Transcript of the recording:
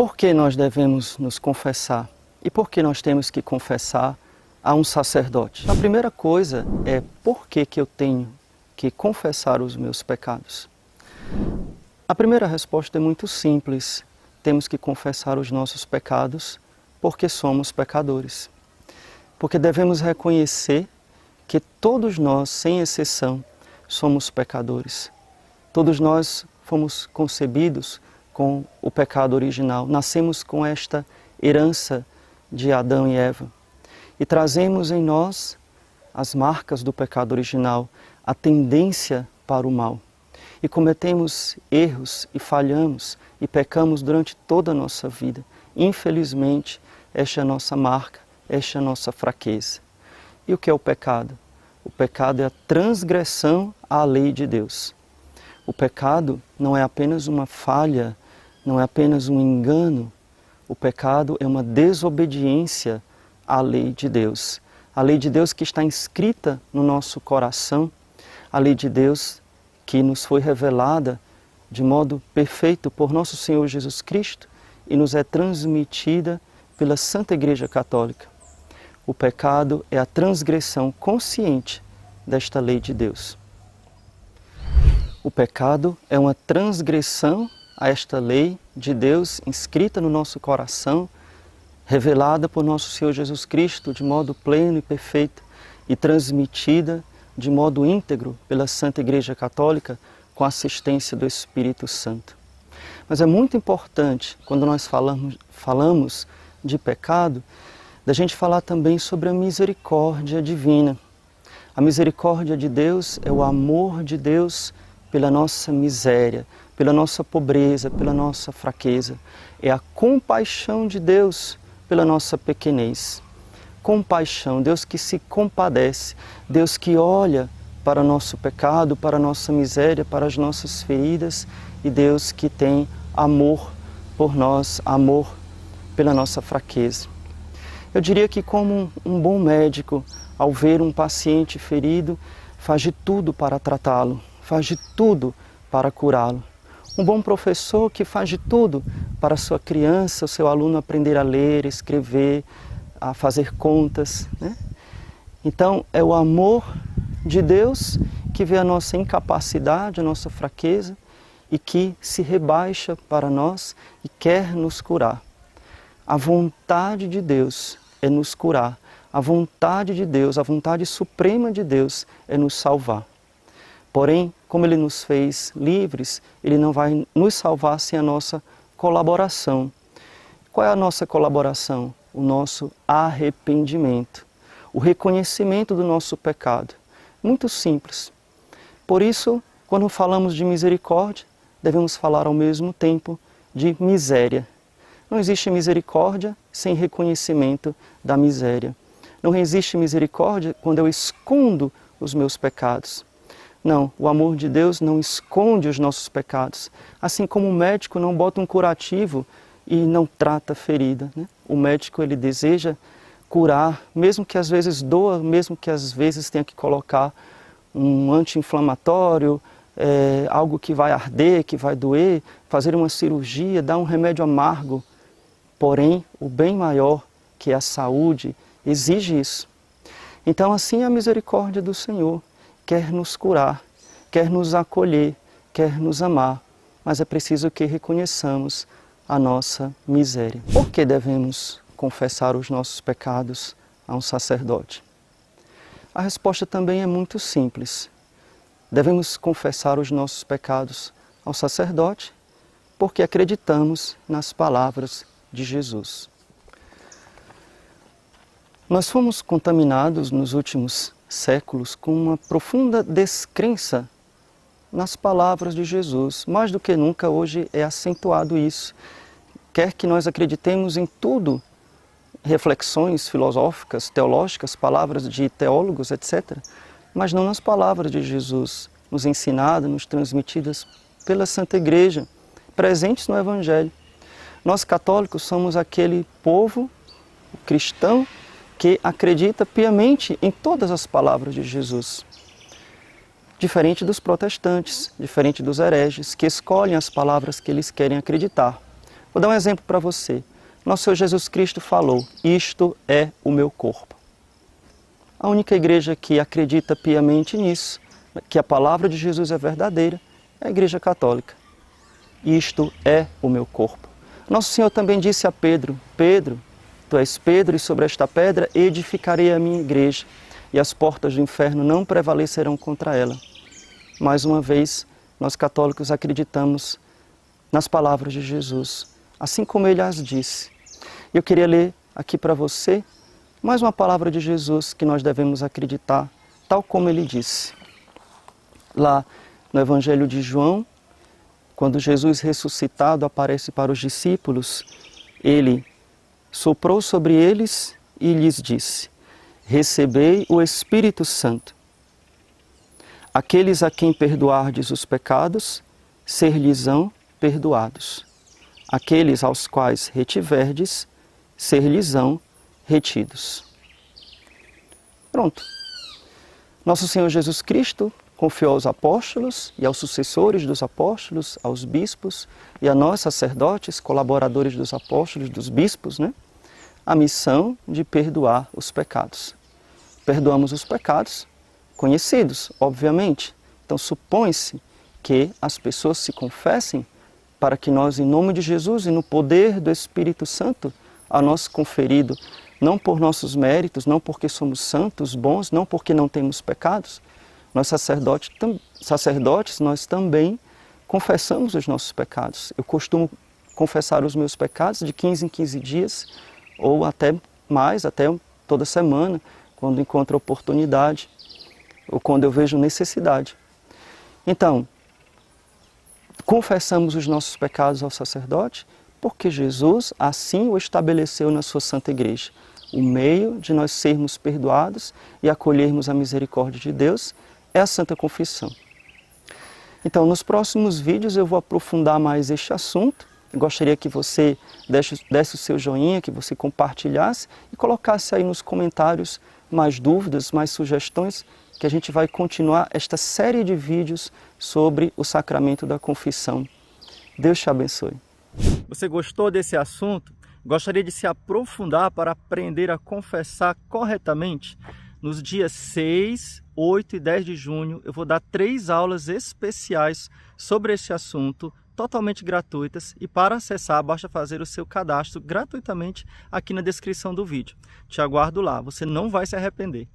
Por que nós devemos nos confessar? E por que nós temos que confessar a um sacerdote? A primeira coisa é por que, que eu tenho que confessar os meus pecados? A primeira resposta é muito simples. Temos que confessar os nossos pecados porque somos pecadores. Porque devemos reconhecer que todos nós, sem exceção, somos pecadores. Todos nós fomos concebidos com o pecado original, nascemos com esta herança de Adão e Eva e trazemos em nós as marcas do pecado original, a tendência para o mal. E cometemos erros e falhamos e pecamos durante toda a nossa vida. Infelizmente, esta é a nossa marca, esta é a nossa fraqueza. E o que é o pecado? O pecado é a transgressão à lei de Deus. O pecado não é apenas uma falha, não é apenas um engano. O pecado é uma desobediência à lei de Deus. A lei de Deus que está inscrita no nosso coração, a lei de Deus que nos foi revelada de modo perfeito por nosso Senhor Jesus Cristo e nos é transmitida pela Santa Igreja Católica. O pecado é a transgressão consciente desta lei de Deus. O pecado é uma transgressão a esta lei de Deus inscrita no nosso coração, revelada por nosso Senhor Jesus Cristo de modo pleno e perfeito e transmitida de modo íntegro pela Santa Igreja Católica com a assistência do Espírito Santo. Mas é muito importante, quando nós falamos, falamos de pecado, da gente falar também sobre a misericórdia divina. A misericórdia de Deus é o amor de Deus pela nossa miséria, pela nossa pobreza, pela nossa fraqueza. É a compaixão de Deus pela nossa pequenez. Compaixão, Deus que se compadece, Deus que olha para o nosso pecado, para a nossa miséria, para as nossas feridas e Deus que tem amor por nós, amor pela nossa fraqueza. Eu diria que, como um bom médico, ao ver um paciente ferido, faz de tudo para tratá-lo, faz de tudo para curá-lo. Um bom professor que faz de tudo para sua criança, o seu aluno aprender a ler, escrever, a fazer contas. Né? Então, é o amor de Deus que vê a nossa incapacidade, a nossa fraqueza e que se rebaixa para nós e quer nos curar. A vontade de Deus é nos curar. A vontade de Deus, a vontade suprema de Deus é nos salvar. Porém, como Ele nos fez livres, Ele não vai nos salvar sem a nossa colaboração. Qual é a nossa colaboração? O nosso arrependimento, o reconhecimento do nosso pecado. Muito simples. Por isso, quando falamos de misericórdia, devemos falar ao mesmo tempo de miséria. Não existe misericórdia sem reconhecimento da miséria. Não existe misericórdia quando eu escondo os meus pecados. Não, o amor de Deus não esconde os nossos pecados. Assim como o médico não bota um curativo e não trata a ferida. Né? O médico ele deseja curar, mesmo que às vezes doa, mesmo que às vezes tenha que colocar um anti-inflamatório, é, algo que vai arder, que vai doer, fazer uma cirurgia, dar um remédio amargo. Porém, o bem maior, que é a saúde, exige isso. Então, assim é a misericórdia do Senhor quer nos curar, quer nos acolher, quer nos amar, mas é preciso que reconheçamos a nossa miséria. Por que devemos confessar os nossos pecados a um sacerdote? A resposta também é muito simples. Devemos confessar os nossos pecados ao sacerdote porque acreditamos nas palavras de Jesus. Nós fomos contaminados nos últimos séculos com uma profunda descrença nas palavras de Jesus. Mais do que nunca hoje é acentuado isso. Quer que nós acreditemos em tudo, reflexões filosóficas, teológicas, palavras de teólogos, etc., mas não nas palavras de Jesus, nos ensinadas, nos transmitidas pela Santa Igreja, presentes no Evangelho. Nós católicos somos aquele povo cristão que acredita piamente em todas as palavras de Jesus. Diferente dos protestantes, diferente dos hereges, que escolhem as palavras que eles querem acreditar. Vou dar um exemplo para você. Nosso Senhor Jesus Cristo falou: Isto é o meu corpo. A única igreja que acredita piamente nisso, que a palavra de Jesus é verdadeira, é a Igreja Católica. Isto é o meu corpo. Nosso Senhor também disse a Pedro: Pedro, tu és Pedro, e sobre esta pedra edificarei a minha igreja, e as portas do inferno não prevalecerão contra ela. Mais uma vez, nós católicos acreditamos nas palavras de Jesus, assim como ele as disse. Eu queria ler aqui para você mais uma palavra de Jesus que nós devemos acreditar, tal como ele disse. Lá no Evangelho de João, quando Jesus ressuscitado aparece para os discípulos, ele soprou sobre eles e lhes disse: Recebei o Espírito Santo. Aqueles a quem perdoardes os pecados, ser-lhes-ão perdoados. Aqueles aos quais retiverdes, ser-lhes-ão retidos. Pronto. Nosso Senhor Jesus Cristo confiou aos apóstolos e aos sucessores dos apóstolos, aos bispos e a nós sacerdotes, colaboradores dos apóstolos, dos bispos, né? A missão de perdoar os pecados. Perdoamos os pecados conhecidos, obviamente. Então supõe-se que as pessoas se confessem para que nós, em nome de Jesus e no poder do Espírito Santo, a nós conferido, não por nossos méritos, não porque somos santos, bons, não porque não temos pecados, nós sacerdotes, sacerdotes, nós também confessamos os nossos pecados. Eu costumo confessar os meus pecados de 15 em 15 dias, ou até mais, até toda semana, quando encontro oportunidade, ou quando eu vejo necessidade. Então, confessamos os nossos pecados ao sacerdote, porque Jesus assim o estabeleceu na sua santa igreja. O meio de nós sermos perdoados e acolhermos a misericórdia de Deus é a Santa Confissão. Então, nos próximos vídeos eu vou aprofundar mais este assunto. Gostaria que você desse, desse o seu joinha, que você compartilhasse e colocasse aí nos comentários mais dúvidas, mais sugestões, que a gente vai continuar esta série de vídeos sobre o sacramento da confissão. Deus te abençoe. Você gostou desse assunto? Gostaria de se aprofundar para aprender a confessar corretamente? Nos dias 6, 8 e 10 de junho, eu vou dar três aulas especiais sobre esse assunto, totalmente gratuitas. E para acessar, basta fazer o seu cadastro gratuitamente aqui na descrição do vídeo. Te aguardo lá, você não vai se arrepender.